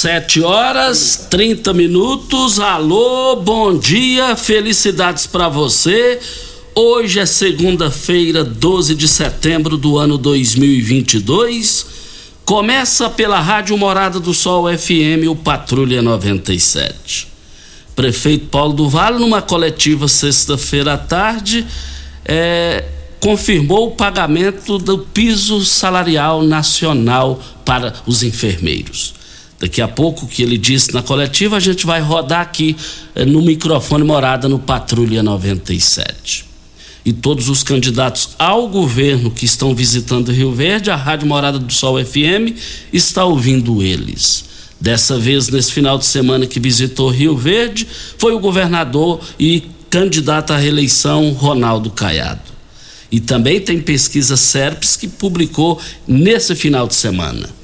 Sete horas, 30 minutos. Alô, bom dia, felicidades para você. Hoje é segunda-feira, 12 de setembro do ano 2022. Começa pela Rádio Morada do Sol FM, o Patrulha 97. Prefeito Paulo do Vale, numa coletiva sexta-feira à tarde, é, confirmou o pagamento do piso salarial nacional para os enfermeiros. Daqui a pouco, que ele disse na coletiva, a gente vai rodar aqui eh, no microfone morada no Patrulha 97. E todos os candidatos ao governo que estão visitando Rio Verde, a Rádio Morada do Sol FM está ouvindo eles. Dessa vez, nesse final de semana que visitou Rio Verde, foi o governador e candidato à reeleição Ronaldo Caiado. E também tem pesquisa SERPES que publicou nesse final de semana.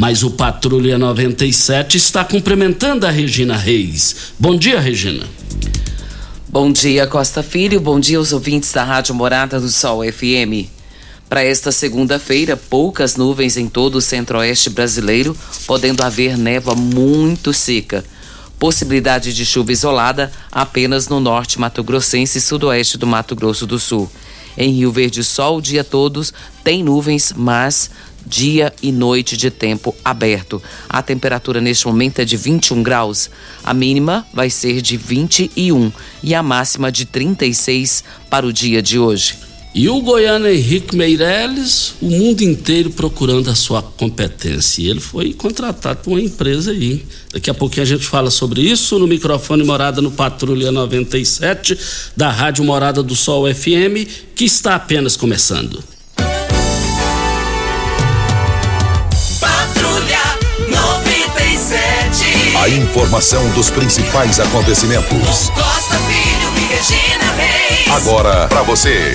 Mas o Patrulha 97 está cumprimentando a Regina Reis. Bom dia, Regina. Bom dia, Costa Filho. Bom dia aos ouvintes da Rádio Morada do Sol FM. Para esta segunda-feira, poucas nuvens em todo o centro-oeste brasileiro, podendo haver névoa muito seca. Possibilidade de chuva isolada apenas no norte mato-grossense e sudoeste do Mato Grosso do Sul. Em Rio Verde, sol o dia todos, tem nuvens, mas dia e noite de tempo aberto. A temperatura neste momento é de 21 graus. A mínima vai ser de 21 e a máxima de 36 para o dia de hoje. E o goiano Henrique Meirelles, o mundo inteiro procurando a sua competência. E ele foi contratado por uma empresa aí. Daqui a pouquinho a gente fala sobre isso no microfone Morada no Patrulha 97 da Rádio Morada do Sol FM, que está apenas começando. A informação dos principais acontecimentos. Costa Filho e Regina Reis. Agora para você.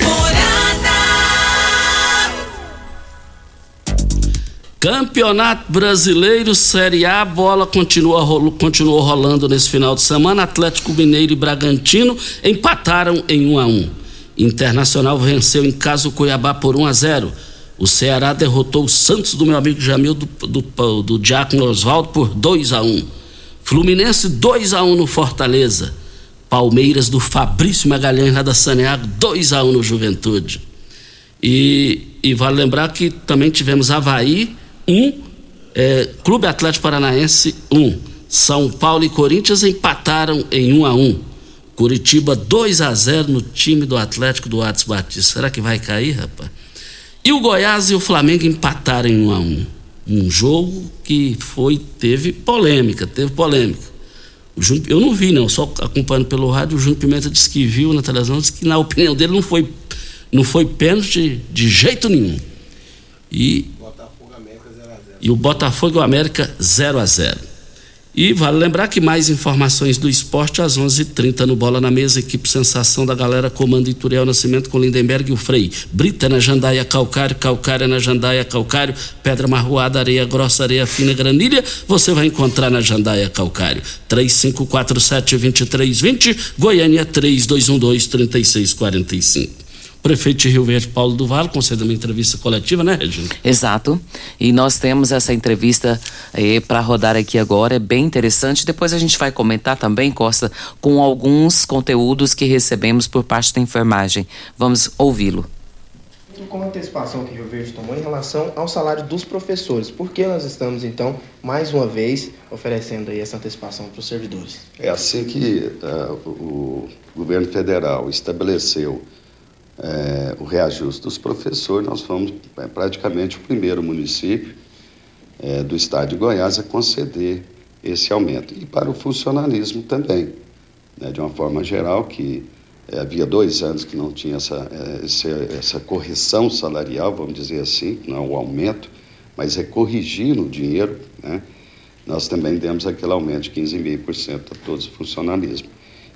Campeonato Brasileiro Série A, bola continua, continuou rolando nesse final de semana. Atlético Mineiro e Bragantino empataram em 1 a 1. Internacional venceu em casa o Cuiabá por 1 a 0. O Ceará derrotou o Santos do meu amigo Jamil do, do, do Diácono Oswaldo por 2 a 1. Fluminense 2 a 1 no Fortaleza. Palmeiras do Fabrício Magalhães lá da Saneago 2 a 1 no Juventude. E, e vale lembrar que também tivemos Havaí 1, é, Clube Atlético Paranaense 1. São Paulo e Corinthians empataram em 1 a 1. Curitiba 2 a 0 no time do Atlético do Atos Batista. Será que vai cair, rapaz? E o Goiás e o Flamengo empataram em 1 a 1 um jogo que foi teve polêmica, teve polêmica. Júnior, eu não vi, não, só acompanhando pelo rádio, o Júnior Pimenta disse que viu na televisão, disse que na opinião dele não foi, não foi pênalti de jeito nenhum. E, e o Botafogo e o América 0 a 0 E vale lembrar que mais informações do esporte às 11:30 h 30 no Bola na Mesa, equipe Sensação da Galera, comando Ituriel Nascimento com Lindenberg e o Frei. Brita na Jandaia Calcário, Calcária na Jandaia Calcário, Pedra Marroada, Areia Grossa, Areia Fina, Granilha, você vai encontrar na Jandaia Calcário. 3547-2320, Goiânia 3212-3645 prefeito de Rio Verde, Paulo do Vale, concedeu uma entrevista coletiva, né, Regina? Exato. E nós temos essa entrevista eh, para rodar aqui agora, é bem interessante. Depois a gente vai comentar também, Costa, com alguns conteúdos que recebemos por parte da enfermagem. Vamos ouvi-lo. Com a antecipação que o Rio Verde tomou em relação ao salário dos professores, por que nós estamos, então, mais uma vez, oferecendo aí essa antecipação para os servidores? É assim que uh, o governo federal estabeleceu é, o reajuste dos professores, nós fomos é, praticamente o primeiro município é, do estado de Goiás a conceder esse aumento. E para o funcionalismo também, né, de uma forma geral, que é, havia dois anos que não tinha essa, é, essa, essa, correção salarial, vamos dizer assim, não é o aumento, mas é corrigir o dinheiro, né, nós também demos aquele aumento de 15,5% a todos os funcionalismo.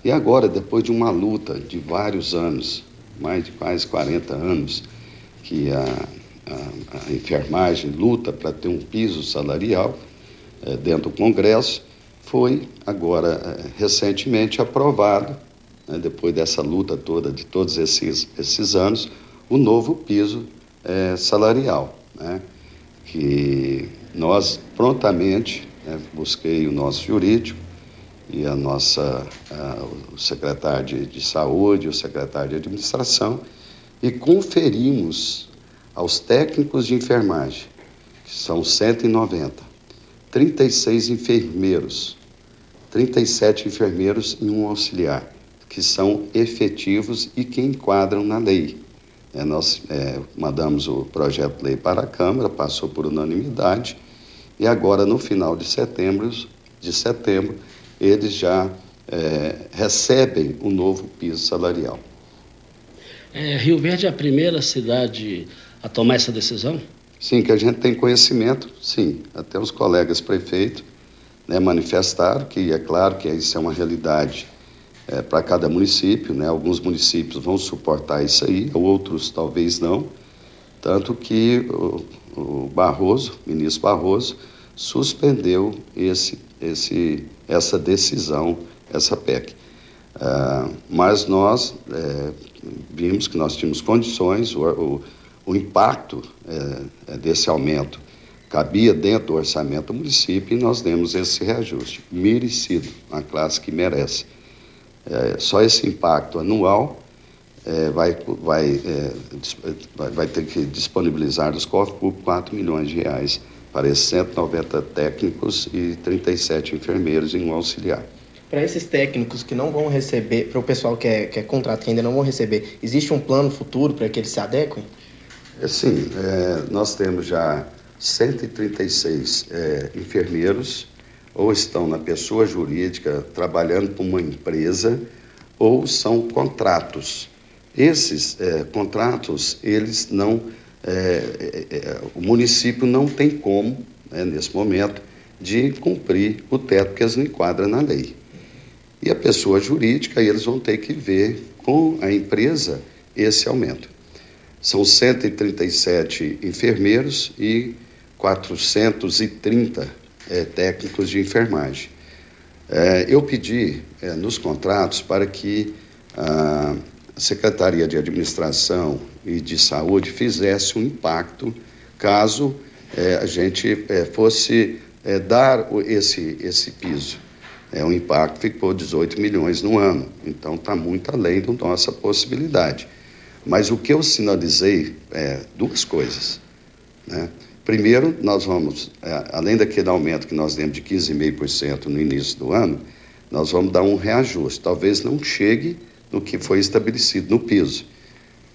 E agora, depois de uma luta de vários anos, mais de quase 40 anos que a, a, a enfermagem luta para ter um piso salarial é, dentro do Congresso, foi agora é, recentemente aprovado, né, depois dessa luta toda de todos esses, esses anos, o novo piso é, salarial, né, que nós prontamente né, busquei o nosso jurídico, e a nossa, a, o secretário de, de Saúde, o secretário de Administração, e conferimos aos técnicos de enfermagem, que são 190, 36 enfermeiros, 37 enfermeiros e um auxiliar, que são efetivos e que enquadram na lei. É, nós é, mandamos o projeto de lei para a Câmara, passou por unanimidade, e agora, no final de setembro, de setembro eles já é, recebem o um novo piso salarial. É, Rio Verde é a primeira cidade a tomar essa decisão? Sim, que a gente tem conhecimento, sim. Até os colegas prefeitos né, manifestaram que é claro que isso é uma realidade é, para cada município, né? Alguns municípios vão suportar isso aí, outros talvez não. Tanto que o, o Barroso, o ministro Barroso, suspendeu esse, esse, essa decisão, essa PEC. Uh, mas nós é, vimos que nós tínhamos condições, o, o, o impacto é, desse aumento cabia dentro do orçamento do município e nós demos esse reajuste, merecido, a classe que merece. É, só esse impacto anual é, vai, vai, é, vai, ter que disponibilizar dos cofres públicos 4 milhões de reais para esses 190 técnicos e 37 enfermeiros e um auxiliar. Para esses técnicos que não vão receber, para o pessoal que é, que é contrato que ainda não vão receber, existe um plano futuro para que eles se adequem? É, sim, é, nós temos já 136 é, enfermeiros, ou estão na pessoa jurídica trabalhando para uma empresa, ou são contratos. Esses é, contratos, eles não é, é, é, o município não tem como, né, nesse momento, de cumprir o teto que eles não enquadram na lei. E a pessoa jurídica, eles vão ter que ver com a empresa esse aumento. São 137 enfermeiros e 430 é, técnicos de enfermagem. É, eu pedi é, nos contratos para que a Secretaria de Administração e de Saúde fizesse um impacto caso é, a gente é, fosse é, dar esse, esse piso. É, o impacto ficou 18 milhões no ano, então está muito além da nossa possibilidade. Mas o que eu sinalizei é duas coisas. Né? Primeiro, nós vamos, é, além daquele aumento que nós demos de 15,5% no início do ano, nós vamos dar um reajuste. Talvez não chegue no que foi estabelecido no piso,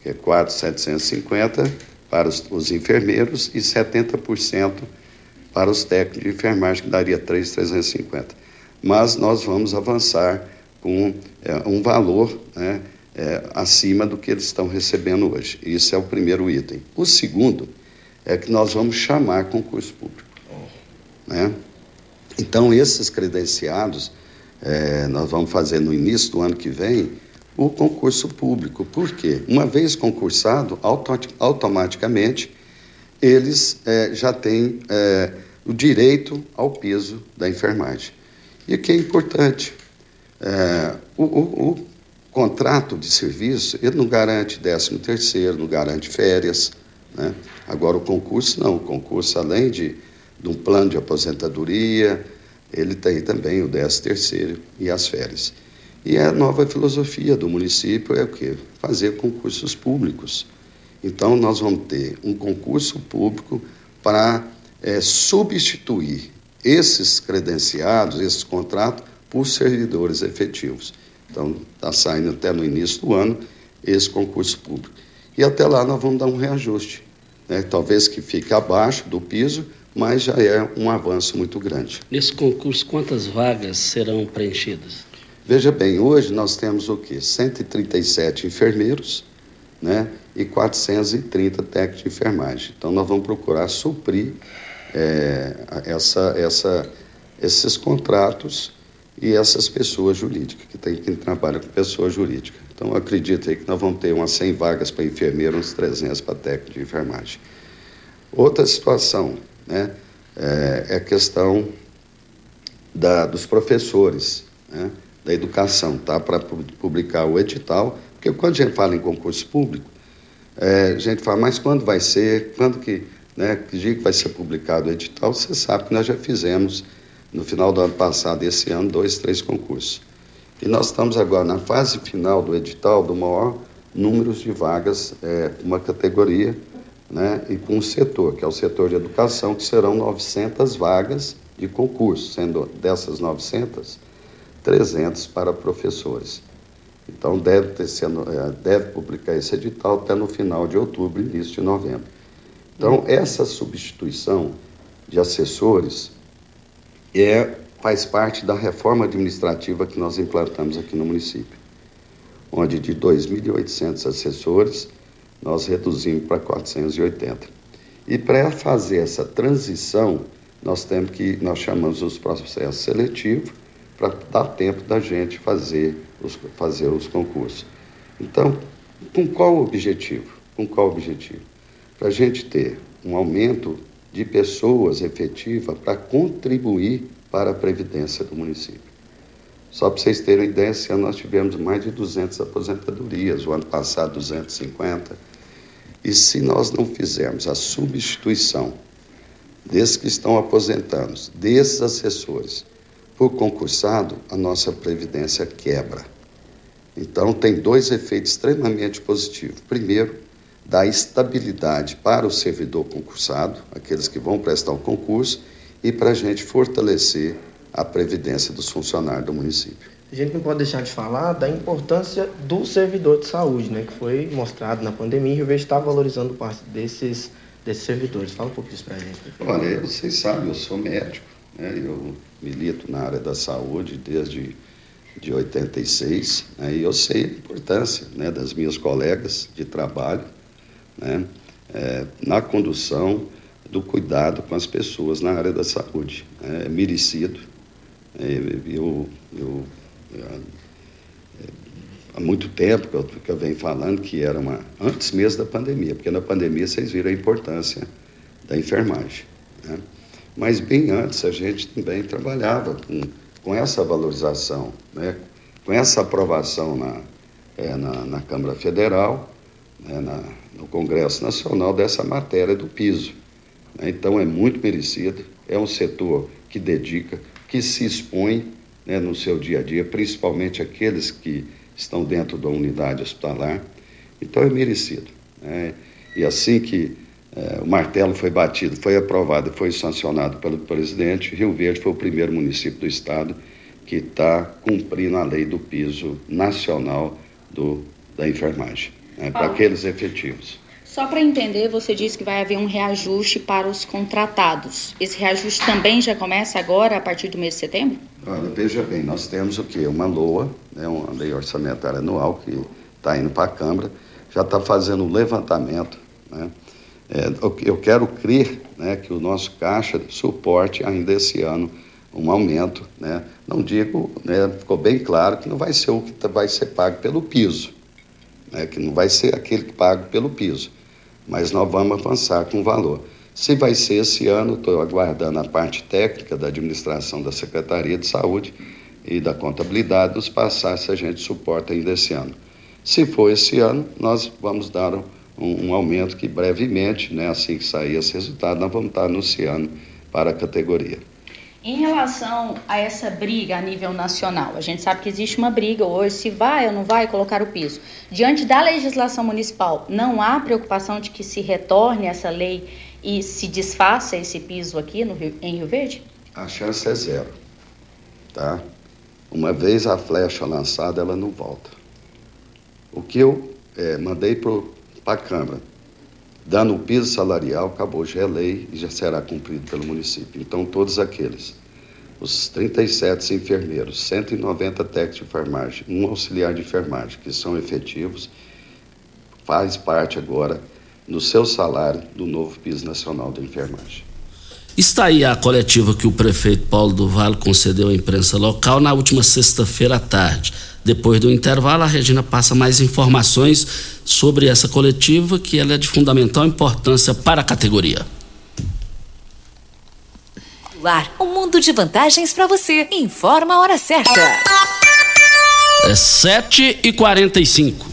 que é 4,750 para os, os enfermeiros e 70% para os técnicos de enfermagem, que daria 3,350. Mas nós vamos avançar com é, um valor né, é, acima do que eles estão recebendo hoje. Isso é o primeiro item. O segundo é que nós vamos chamar concurso público. Né? Então, esses credenciados, é, nós vamos fazer no início do ano que vem o concurso público. Por quê? Uma vez concursado, automaticamente eles é, já têm é, o direito ao piso da enfermagem. E o que é importante, é, o, o, o, contrato de serviço, ele não garante 13 terceiro, não garante férias, né? Agora o concurso não, o concurso além de, de um plano de aposentadoria, ele tem também o 13 terceiro e as férias. E a nova filosofia do município é o quê? Fazer concursos públicos. Então nós vamos ter um concurso público para é, substituir esses credenciados, esses contratos, por servidores efetivos. Então, está saindo até no início do ano esse concurso público. E até lá nós vamos dar um reajuste. Né? Talvez que fique abaixo do piso, mas já é um avanço muito grande. Nesse concurso, quantas vagas serão preenchidas? Veja bem, hoje nós temos o quê? 137 enfermeiros né? e 430 técnicos de enfermagem. Então, nós vamos procurar suprir é, essa, essa, esses contratos e essas pessoas jurídicas, que tem quem trabalha com pessoa jurídica. Então, acredito aí que nós vamos ter umas 100 vagas para enfermeiro, uns 300 para técnico de enfermagem. Outra situação né, é, é a questão da, dos professores, né, da educação, tá? Para publicar o edital, porque quando a gente fala em concurso público, é, a gente fala, mas quando vai ser, quando que, né, que dia que vai ser publicado o edital, você sabe que nós já fizemos no final do ano passado, esse ano, dois, três concursos. E nós estamos agora na fase final do edital do maior número de vagas, é, uma categoria, né, e com um setor, que é o setor de educação, que serão 900 vagas de concurso, sendo dessas 900, 300 para professores. Então, deve, ter sendo, é, deve publicar esse edital até no final de outubro, início de novembro. Então, essa substituição de assessores é, faz parte da reforma administrativa que nós implantamos aqui no município, onde de 2.800 assessores nós reduzimos para 480. E para fazer essa transição, nós temos que, nós chamamos os processos seletivos, para dar tempo da gente fazer os, fazer os concursos. Então, com qual objetivo? Com qual objetivo? Para a gente ter um aumento de pessoas efetiva para contribuir para a previdência do município. Só para vocês terem ideia, esse ano nós tivemos mais de 200 aposentadorias, o ano passado 250. E se nós não fizermos a substituição desses que estão aposentando, desses assessores, por concursado, a nossa previdência quebra. Então, tem dois efeitos extremamente positivos. Primeiro, dá estabilidade para o servidor concursado, aqueles que vão prestar o concurso, e para a gente fortalecer a previdência dos funcionários do município. A gente não pode deixar de falar da importância do servidor de saúde, né, que foi mostrado na pandemia e o Rio está valorizando parte desses, desses servidores. Fala um pouco disso para a gente. Olha, vocês sabem, eu sou médico, né, eu milito na área da saúde desde de 86, né, e eu sei a importância né, das minhas colegas de trabalho, né, é, na condução do cuidado com as pessoas na área da saúde. É merecido. É, eu, eu, eu, há muito tempo que eu, que eu venho falando que era uma. antes mesmo da pandemia, porque na pandemia vocês viram a importância da enfermagem. Né? Mas bem antes a gente também trabalhava com, com essa valorização, né? com essa aprovação na, é, na, na Câmara Federal né, na, no Congresso Nacional dessa matéria do piso. Né? Então é muito merecido, é um setor que dedica, que se expõe né, no seu dia a dia, principalmente aqueles que estão dentro da unidade hospitalar. Então é merecido. Né? E assim que é, o martelo foi batido, foi aprovado e foi sancionado pelo presidente, Rio Verde foi o primeiro município do estado que está cumprindo a lei do piso nacional do, da enfermagem né, para aqueles efetivos. Só para entender, você disse que vai haver um reajuste para os contratados. Esse reajuste também já começa agora, a partir do mês de setembro? Olha, veja bem, nós temos o quê? Uma LOA, né, uma lei orçamentária anual, que está indo para a Câmara, já está fazendo um levantamento. Né? É, eu quero crer né, que o nosso Caixa suporte ainda esse ano um aumento, né? Não digo, né, ficou bem claro que não vai ser o que tá, vai ser pago pelo piso, né, que não vai ser aquele que pago pelo piso, mas nós vamos avançar com o valor. Se vai ser esse ano, estou aguardando a parte técnica da administração da Secretaria de Saúde e da contabilidade nos passar se a gente suporta ainda esse ano. Se for esse ano, nós vamos dar um, um aumento que brevemente, né, assim que sair esse resultado, nós vamos estar anunciando para a categoria. Em relação a essa briga a nível nacional, a gente sabe que existe uma briga hoje se vai ou não vai colocar o piso. Diante da legislação municipal, não há preocupação de que se retorne essa lei e se desfaça esse piso aqui no Rio, em Rio Verde? A chance é zero, tá? Uma vez a flecha lançada, ela não volta. O que eu é, mandei para a Câmara, dando o piso salarial, acabou, já é lei e já será cumprido pelo município. Então, todos aqueles, os 37 enfermeiros, 190 técnicos de enfermagem, um auxiliar de enfermagem, que são efetivos, faz parte agora, no seu salário, do novo piso nacional da enfermagem. Está aí a coletiva que o prefeito Paulo do Vale concedeu à imprensa local na última sexta-feira à tarde. Depois do intervalo, a Regina passa mais informações sobre essa coletiva, que ela é de fundamental importância para a categoria. Um mundo de vantagens para você. Informa a hora certa. É 7 e 45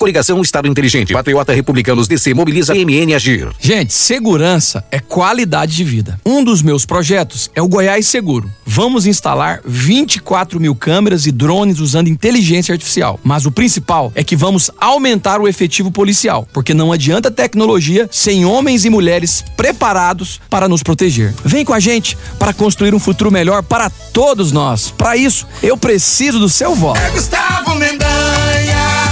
Coligação Estado Inteligente. Patriota Republicanos DC mobiliza MN Agir. Gente, segurança é qualidade de vida. Um dos meus projetos é o Goiás Seguro. Vamos instalar 24 mil câmeras e drones usando inteligência artificial. Mas o principal é que vamos aumentar o efetivo policial, porque não adianta tecnologia sem homens e mulheres preparados para nos proteger. Vem com a gente para construir um futuro melhor para todos nós. Para isso, eu preciso do seu voto. É Gustavo Mendanha.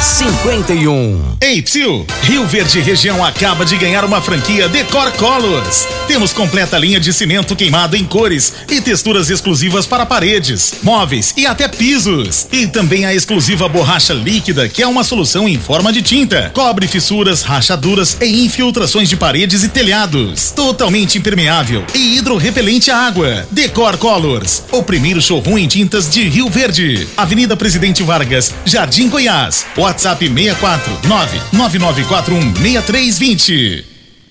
51. Ei, Psil, Rio Verde Região acaba de ganhar uma franquia Decor Colors. Temos completa linha de cimento queimado em cores e texturas exclusivas para paredes, móveis e até pisos. E também a exclusiva borracha líquida, que é uma solução em forma de tinta. Cobre fissuras, rachaduras e infiltrações de paredes e telhados. Totalmente impermeável e hidrorrepelente à água. Decor Colors, o primeiro showroom em tintas de Rio Verde. Avenida Presidente Vargas, Jardim Goiás. WhatsApp 64 99941 6320.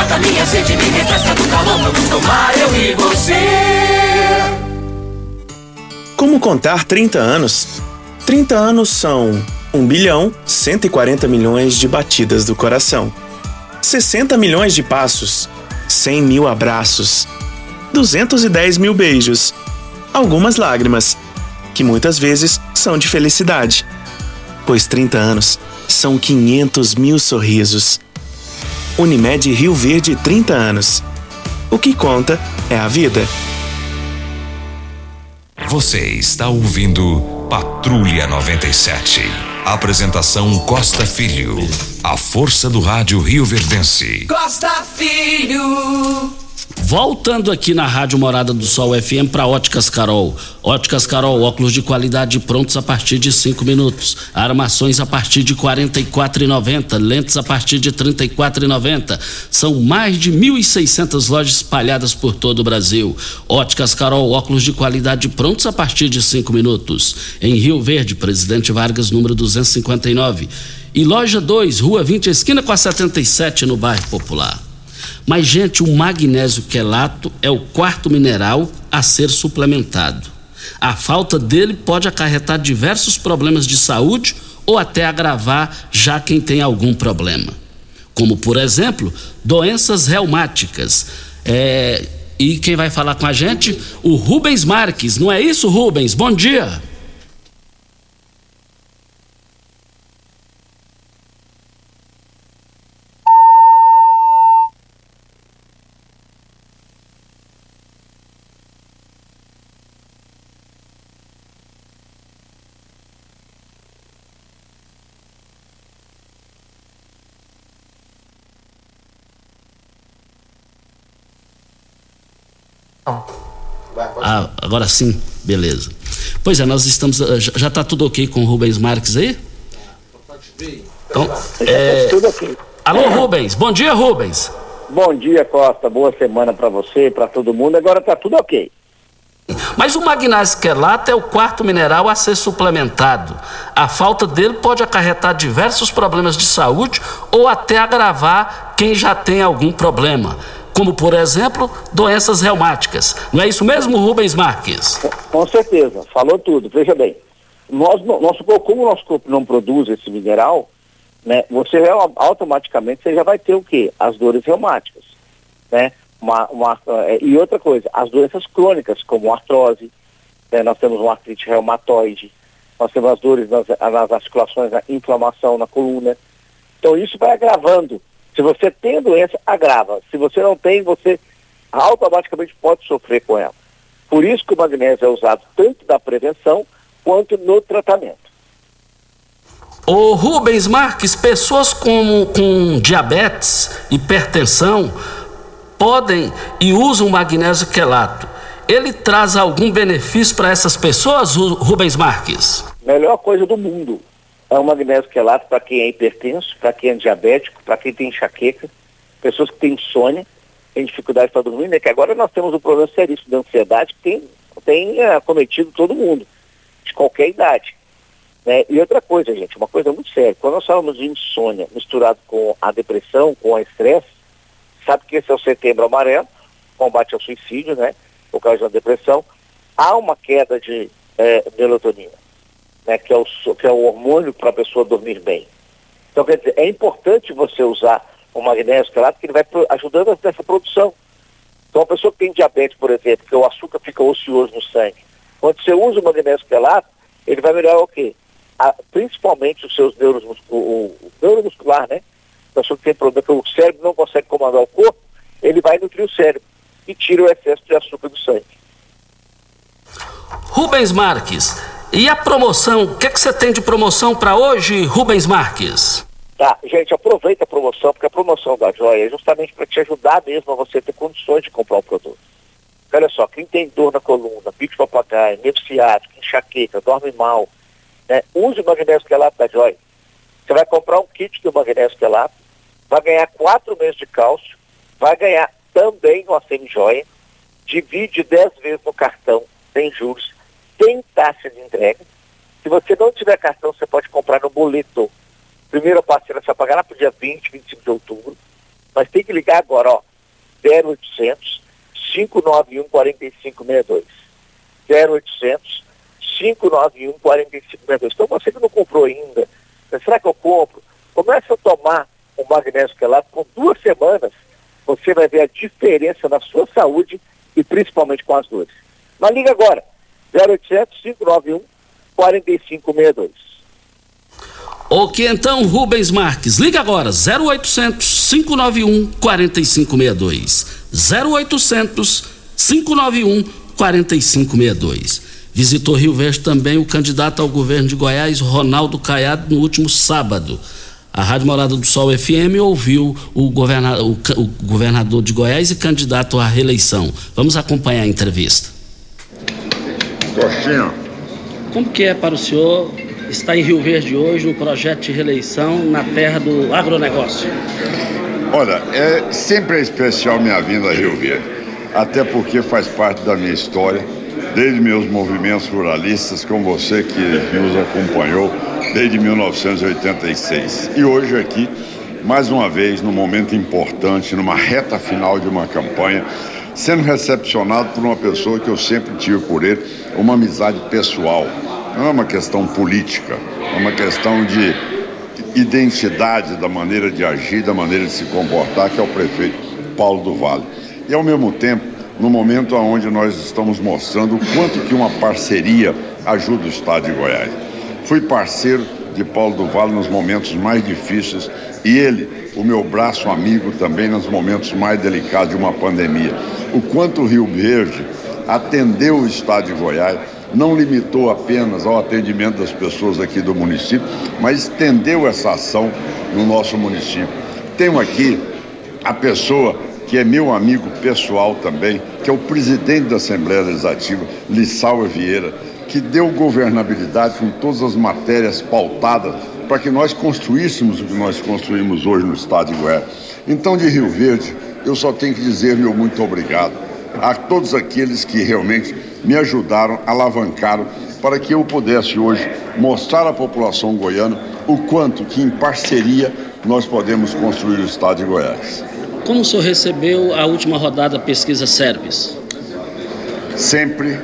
Mata minha sede, me refresca do calor. Vamos tomar eu e você. Como contar 30 anos? 30 anos são 1 bilhão 140 milhões de batidas do coração, 60 milhões de passos, 100 mil abraços, 210 mil beijos, algumas lágrimas, que muitas vezes são de felicidade, pois 30 anos são 500 mil sorrisos. Unimed Rio Verde 30 anos. O que conta é a vida. Você está ouvindo Patrulha 97. Apresentação Costa Filho. A força do rádio Rio Verdense. Costa Filho. Voltando aqui na Rádio Morada do Sol FM para Óticas Carol. Óticas Carol, óculos de qualidade prontos a partir de 5 minutos. Armações a partir de R$ 44,90. Lentes a partir de R$ 34,90. São mais de 1.600 lojas espalhadas por todo o Brasil. Óticas Carol, óculos de qualidade prontos a partir de 5 minutos. Em Rio Verde, Presidente Vargas, número 259. E loja 2, Rua 20, esquina com a 77, no bairro Popular. Mas, gente, o magnésio quelato é o quarto mineral a ser suplementado. A falta dele pode acarretar diversos problemas de saúde ou até agravar já quem tem algum problema. Como, por exemplo, doenças reumáticas. É, e quem vai falar com a gente? O Rubens Marques. Não é isso, Rubens? Bom dia. Ah, agora sim, beleza. Pois é, nós estamos. ah, Já está tudo ok com o Rubens Marques aí? Então, é... Tudo ok. Alô, Rubens. Bom dia, Rubens. Bom dia, Costa. Boa semana para você e para todo mundo. Agora tá tudo ok. Mas o magnésio quelato é o quarto mineral a ser suplementado. A falta dele pode acarretar diversos problemas de saúde ou até agravar quem já tem algum problema, como por exemplo, doenças reumáticas. Não é isso mesmo, Rubens Marques? Com certeza, falou tudo. Veja bem, nós, nosso como o nosso corpo não produz esse mineral, né, você já- automaticamente você já vai ter o quê? As dores reumáticas, né? Uma, uma, eh, e outra coisa, as doenças crônicas, como artrose, né, nós temos uma artrite reumatoide, nós temos as dores nas, nas articulações, a inflamação na coluna. Então isso vai agravando. Se você tem a doença, agrava. Se você não tem, você automaticamente pode sofrer com ela. Por isso que o magnésio é usado tanto na prevenção quanto no tratamento. O Rubens Marques, pessoas com, com diabetes, hipertensão, podem e usam magnésio quelato. Ele traz algum benefício para essas pessoas, Ru- Rubens Marques? Melhor coisa do mundo é o magnésio quelato para quem é hipertenso, para quem é diabético, para quem tem enxaqueca, pessoas que têm insônia, têm dificuldade para dormir, né? Que agora nós temos um problema seríssimo de ansiedade que tem, tem eh, acometido todo mundo, de qualquer idade. né? E outra coisa, gente, uma coisa muito séria. Quando nós falamos de insônia misturado com a depressão, com o estresse, sabe que esse é o setembro amarelo, combate ao suicídio, né? Por causa da depressão, há uma queda de eh, melatonina, né? Que é o, que é o hormônio para a pessoa dormir bem. Então, quer dizer, é importante você usar o magnésio quelato, que ele vai ajudando nessa produção. Então, a pessoa que tem diabetes, por exemplo, que o açúcar fica ocioso no sangue, quando você usa o magnésio quelato, ele vai melhorar o quê? A- principalmente os seus neuros, o, o neuromuscular, né? A pessoa que tem problema, que o cérebro não consegue comandar o corpo, ele vai nutrir o cérebro e tira o excesso de açúcar do sangue. Rubens Marques, E a promoção, o que, é que você tem de promoção para hoje, Rubens Marques? Tá, gente, aproveita a promoção, porque a promoção da Joia é justamente para te ajudar mesmo a você ter condições de comprar o produto. Olha só, quem tem dor na coluna, pico de papagaio, medo ciático, enxaqueca, dorme mal, né? use o magnésio quelato da Joy. Você vai comprar um kit do magnésio quelato, vai ganhar quatro meses de cálcio, vai ganhar também uma semi-joia, divide 10 vezes no cartão, tem juros, tem taxa de entrega. Se você não tiver cartão, você pode comprar no boleto. Primeira você vai pagar lá para o dia 20, 25 de outubro. Mas tem que ligar agora, ó, 0800 591 4562. 0800 591 4562. Então você que não comprou ainda, será que eu compro? Comece a tomar o magnésio quelato com duas semanas, você vai ver a diferença na sua saúde e principalmente com as dores. Mas liga agora, 0800 591 4562. Ok, então, Rubens Marques, liga agora, 0800 591 4562. 0800 591 4562. Visitou Rio Verde também o candidato ao governo de Goiás, Ronaldo Caiado, no último sábado. A Rádio Morada do Sol FM ouviu o governador, o, o governador de Goiás e candidato à reeleição. Vamos acompanhar a entrevista. Coxinha. Como que é para o senhor estar em Rio Verde hoje no projeto de reeleição na terra do agronegócio? Olha, é sempre especial minha vinda a Rio Verde, até porque faz parte da minha história, desde meus movimentos ruralistas, com você que nos acompanhou desde 1986. E hoje aqui, mais uma vez, num momento importante, numa reta final de uma campanha, sendo recepcionado por uma pessoa que eu sempre tive por ele, uma amizade pessoal. Não é uma questão política, é uma questão de identidade da maneira de agir, da maneira de se comportar, que é o prefeito Paulo do Vale. E ao mesmo tempo, no momento onde nós estamos mostrando o quanto que uma parceria ajuda o Estado de Goiás. Fui parceiro de Paulo do Vale nos momentos mais difíceis e ele, o meu braço amigo também nos momentos mais delicados de uma pandemia. O quanto o Rio Verde atendeu o Estado de Goiás não limitou apenas ao atendimento das pessoas aqui do município, mas estendeu essa ação no nosso município. Tenho aqui a pessoa que é meu amigo pessoal também, que é o presidente da Assembleia Legislativa, Lissauer Vieira, que deu governabilidade com todas as matérias pautadas para que nós construíssemos o que nós construímos hoje no estado de Goiás. Então, de Rio Verde, eu só tenho que dizer meu muito obrigado a todos aqueles que realmente me ajudaram, alavancaram para que eu pudesse hoje mostrar à população goiana o quanto que em parceria nós podemos construir o estado de Goiás. Como o senhor recebeu a última rodada da pesquisa Service? Sempre,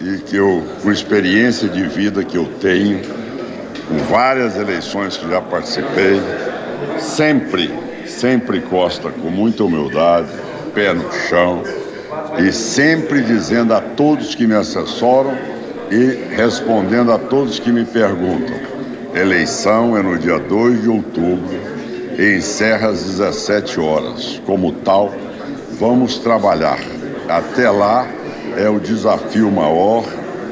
e que eu, com experiência de vida que eu tenho, com várias eleições que já participei, sempre, sempre Costa, com muita humildade, pé no chão, e sempre dizendo a todos que me assessoram e respondendo a todos que me perguntam. Eleição é no dia 2 de outubro e encerra às 17 horas. Como tal, vamos trabalhar. Até lá é o desafio maior,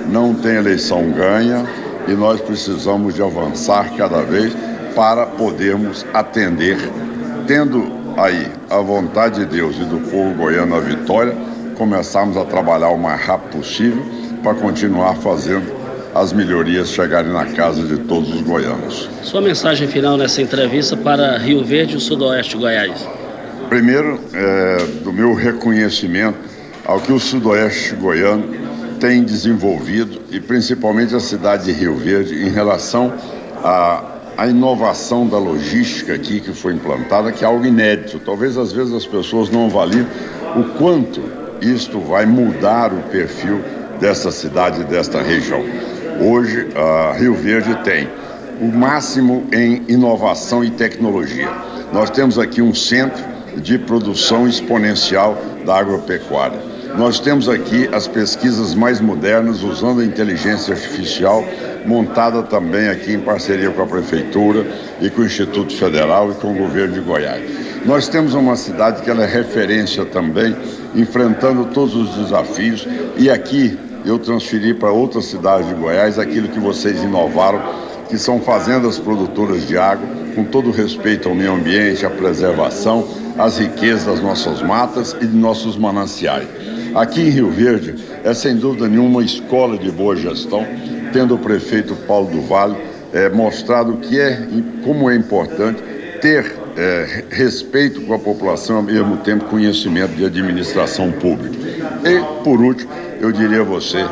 não tem eleição ganha e nós precisamos de avançar cada vez para podermos atender, tendo aí a vontade de Deus e do povo goiano a vitória, começarmos a trabalhar o mais rápido possível para continuar fazendo as melhorias chegarem na casa de todos os goianos. Sua mensagem final nessa entrevista para Rio Verde e o Sudoeste Goiás. Primeiro, é, do meu reconhecimento ao que o Sudoeste goiano tem desenvolvido e principalmente a cidade de Rio Verde em relação à, inovação da logística aqui que foi implantada, que é algo inédito. Talvez às vezes as pessoas não avaliem o quanto isto vai mudar o perfil dessa cidade desta região. Hoje, Rio Verde tem o máximo em inovação e tecnologia. Nós temos aqui um centro de produção exponencial da agropecuária. Nós temos aqui as pesquisas mais modernas usando a inteligência artificial, montada também aqui em parceria com a Prefeitura e com o Instituto Federal e com o governo de Goiás. Nós temos uma cidade que ela é referência também, enfrentando todos os desafios, e aqui eu transferi para outras cidades de Goiás aquilo que vocês inovaram, que são fazendas produtoras de água, com todo respeito ao meio ambiente, à preservação, às riquezas das nossas matas e de nossos mananciais. Aqui em Rio Verde é sem dúvida nenhuma uma escola de boa gestão, tendo o prefeito Paulo do Vale é, mostrado que é como é importante ter é, respeito com a população, ao mesmo tempo conhecimento de administração pública. E, por último, eu diria a você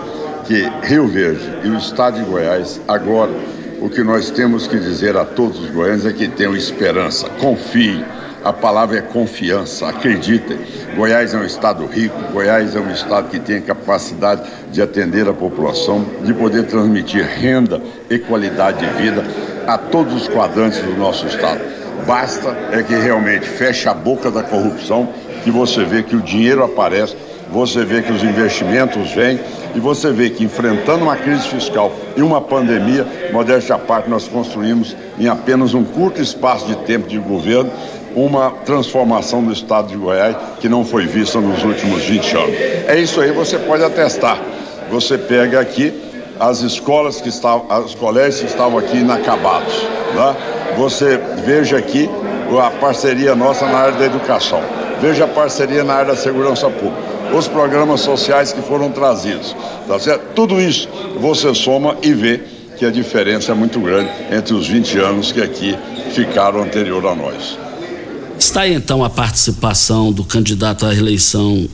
que Rio Verde e o estado de Goiás, agora, o que nós temos que dizer a todos os goianos é que tenham esperança, confiem. A palavra é confiança, acreditem. Goiás é um estado rico, Goiás é um estado que tem capacidade de atender a população, de poder transmitir renda e qualidade de vida a todos os quadrantes do nosso estado. Basta é que realmente feche a boca da corrupção, que você vê que o dinheiro aparece, você vê que os investimentos vêm e você vê que enfrentando uma crise fiscal e uma pandemia, modéstia à parte, nós construímos em apenas um curto espaço de tempo de governo uma transformação do estado de Goiás que não foi vista nos últimos 20 anos. É isso aí, você pode atestar. Você pega aqui as escolas que estavam, os colégios que estavam aqui inacabados. Né? Você veja aqui a parceria nossa na área da educação. Veja a parceria na área da segurança pública. Os programas sociais que foram trazidos. Tá certo? Tudo isso você soma e vê que a diferença é muito grande entre os 20 anos que aqui ficaram anterior a nós. Está aí então a participação do candidato à reeleição,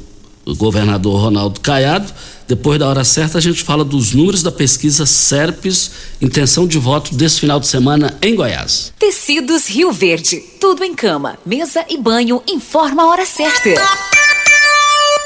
o governador Ronaldo Caiado. Depois da hora certa, a gente fala dos números da pesquisa SERPES, intenção de voto desse final de semana em Goiás. Tecidos Rio Verde. Tudo em cama, mesa e banho. Informa a hora certa.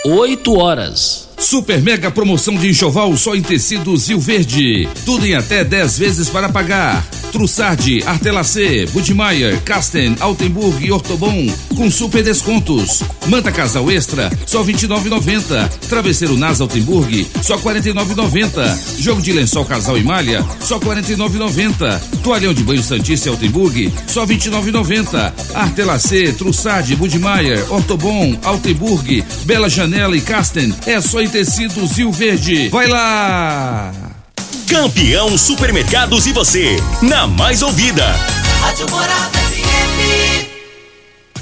8 horas. Super mega promoção de enxoval só em tecidos Rio Verde. Tudo em até 10 vezes para pagar. Trussardi, Artelacê, Budmeier, Casten, Altenburg e Ortobon com super descontos. Manta Casal Extra, só 29,90. Travesseiro Nas Altenburg, só 49,90. Jogo de lençol Casal e Malha, só 49,90. Toalhão de banho Santista Altenburg, só 29,90. Artelacê, Trussardi, Budmeier, Ortobon, Altenburg, Bela Janela e Casten, é só em tecidos Rio Verde. Vai lá! Campeão Supermercados e você, na mais ouvida. Rádio Morada FM.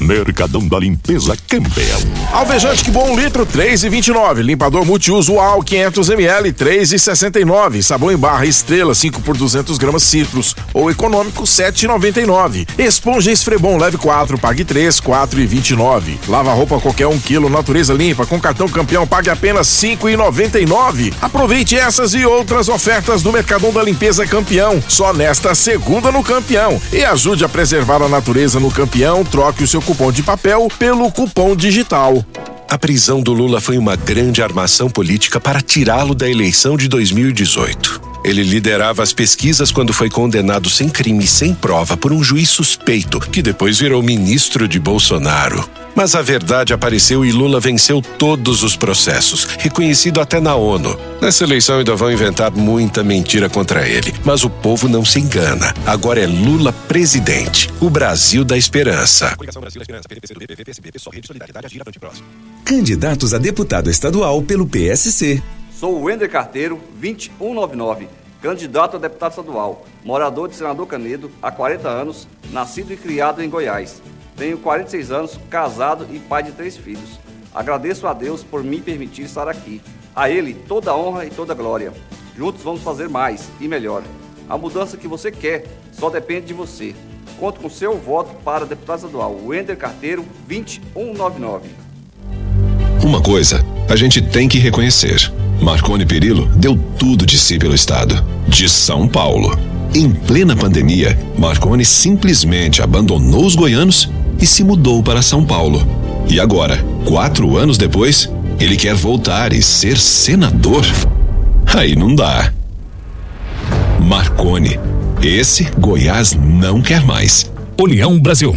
Mercadão da Limpeza Campeão. Alvejante que bom, um litro, três e vinte e nove. Limpador multiuso UAL, 500 ml, três e sessenta e nove. Sabão em barra Estrela, 5 por 200 gramas citros. Ou econômico, sete e noventa e nove. Esponja Esfrebom, leve 4, pague 3, quatro e vinte e nove. Lava roupa qualquer um quilo, natureza limpa, com cartão campeão, pague apenas cinco e noventa e nove. Aproveite essas e outras ofertas do Mercadão da Limpeza Campeão, só nesta segunda no Campeão. E ajude a preservar a natureza no Campeão, troque o seu cupom de papel pelo cupom digital. A prisão do Lula foi uma grande armação política para tirá-lo da eleição de 2018. Ele liderava as pesquisas quando foi condenado sem crime e sem prova por um juiz suspeito, que depois virou ministro de Bolsonaro. Mas a verdade apareceu e Lula venceu todos os processos, reconhecido até na ONU. Nessa eleição ainda vão inventar muita mentira contra ele, mas o povo não se engana. Agora é Lula presidente, o Brasil da esperança. Candidatos a deputado estadual pelo PSC. Sou o Wender Carteiro, 2199, candidato a deputado estadual, morador de Senador Canedo, há 40 anos, nascido e criado em Goiás. Tenho 46 anos, casado e pai de três filhos. Agradeço a Deus por me permitir estar aqui. A Ele toda honra e toda glória. Juntos vamos fazer mais e melhor. A mudança que você quer só depende de você. Conto com seu voto para deputado estadual, Wender Carteiro, 2199. Uma coisa, a gente tem que reconhecer. Marconi Perillo deu tudo de si pelo estado, de São Paulo. Em plena pandemia, Marconi simplesmente abandonou os goianos e se mudou para São Paulo. E agora, quatro anos depois, ele quer voltar e ser senador? Aí não dá. Marconi. Esse Goiás não quer mais. União Brasil.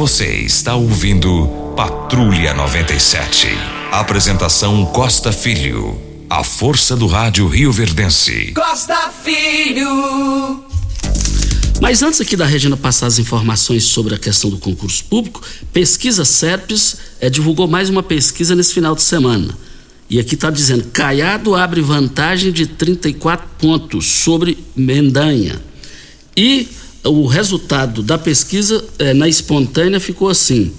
Você está ouvindo Patrulha 97. Apresentação Costa Filho. A força do rádio Rio Verdense. Costa Filho. Mas antes aqui da Regina passar as informações sobre a questão do concurso público, Pesquisa Serpes eh, divulgou mais uma pesquisa nesse final de semana. E aqui está dizendo: Caiado abre vantagem de 34 pontos sobre Mendanha. E o resultado da pesquisa eh, na espontânea ficou assim.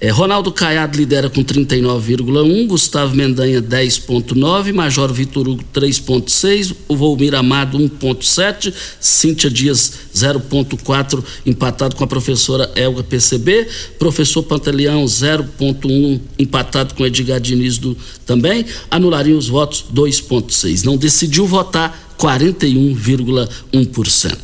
É, Ronaldo Caiado lidera com 39,1, Gustavo Mendanha 10,9, Major Vitor Hugo 3,6, o Volmir Amado 1,7, Cíntia Dias 0,4, empatado com a professora Elga PCB, professor Pantaleão 0,1, empatado com Edgar Diniz do, também, anulariam os votos 2,6. Não decidiu votar 41,1%.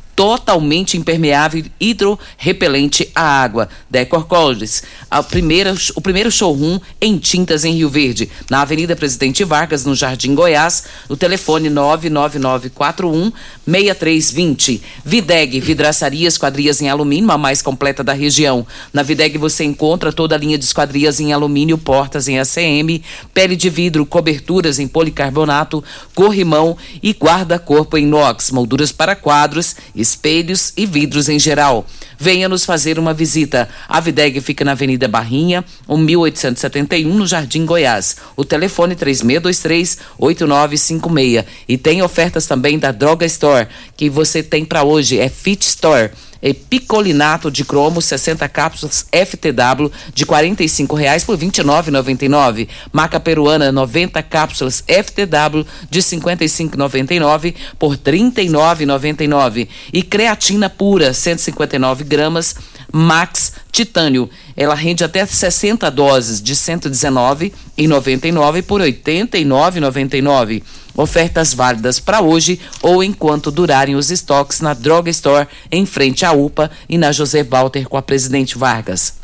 totalmente impermeável hidrorrepelente à água. Decor Colors, a primeira, o primeiro showroom em tintas em Rio Verde, na Avenida Presidente Vargas, no Jardim Goiás, no telefone 99941 6320. Videg, vidraçaria esquadrias em alumínio, a mais completa da região. Na Videg você encontra toda a linha de esquadrias em alumínio, portas em ACM, pele de vidro, coberturas em policarbonato, corrimão e guarda-corpo em inox, molduras para quadros e espelhos e vidros em geral. Venha nos fazer uma visita. A Videg fica na Avenida Barrinha, 1871, no Jardim Goiás. O telefone 3623-8956. E tem ofertas também da Droga Store, que você tem para hoje, é Fit Store é picolinato de cromo 60 cápsulas FTW de R$ 45,00 por R$ 29,99. Maca peruana 90 cápsulas FTW de R$ 55,99 por R$ 39,99. E creatina pura 159 gramas Max Titânio. Ela rende até 60 doses de R$ 119,99 por R$ 89,99. Ofertas válidas para hoje ou enquanto durarem os estoques na Droga Store, em frente à UPA e na José Walter com a Presidente Vargas.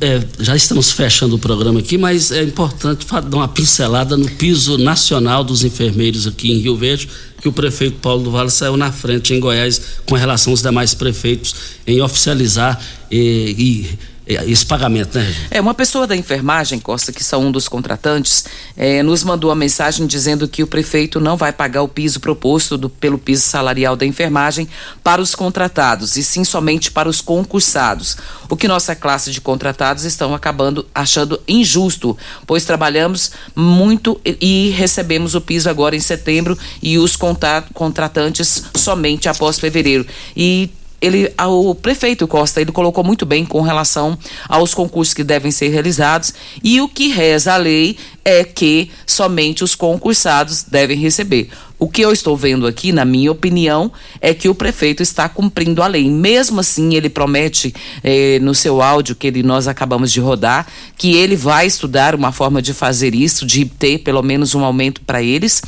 É, já estamos fechando o programa aqui, mas é importante dar uma pincelada no piso nacional dos enfermeiros aqui em Rio Verde, que o prefeito Paulo do Vale saiu na frente em Goiás com relação aos demais prefeitos em oficializar e, e esse pagamento, né? É, uma pessoa da enfermagem, Costa, que são um dos contratantes, é, nos mandou uma mensagem dizendo que o prefeito não vai pagar o piso proposto do, pelo piso salarial da enfermagem para os contratados, e sim somente para os concursados. O que nossa classe de contratados estão acabando achando injusto, pois trabalhamos muito e, e recebemos o piso agora em setembro e os contratantes somente após fevereiro. E ele, o prefeito Costa, ele colocou muito bem com relação aos concursos que devem ser realizados e o que reza a lei é que somente os concursados devem receber. O que eu estou vendo aqui, na minha opinião, é que o prefeito está cumprindo a lei. Mesmo assim, ele promete eh, no seu áudio que ele, nós acabamos de rodar que ele vai estudar uma forma de fazer isso, de ter pelo menos um aumento para eles.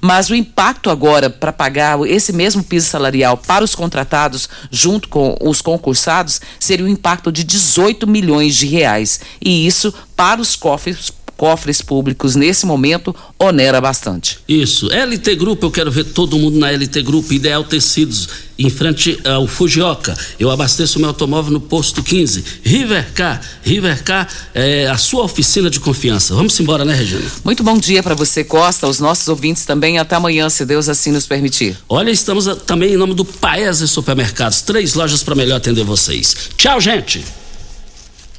Mas o impacto agora para pagar esse mesmo piso salarial para os contratados, junto com os concursados, seria um impacto de 18 milhões de reais. E isso para os cofres cofres públicos nesse momento onera bastante. Isso. LT Grupo, eu quero ver todo mundo na LT Grupo, Ideal Tecidos, em frente ao Fujioka. Eu abasteço meu automóvel no posto 15. Rivercar, Rivercar é a sua oficina de confiança. Vamos embora, né, Regina? Muito bom dia para você, Costa, os nossos ouvintes também. Até amanhã, se Deus assim nos permitir. Olha, estamos também em nome do Paese Supermercados. Três lojas para melhor atender vocês. Tchau, gente!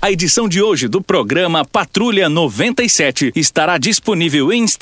A edição de hoje do programa Patrulha 97 estará disponível em instantes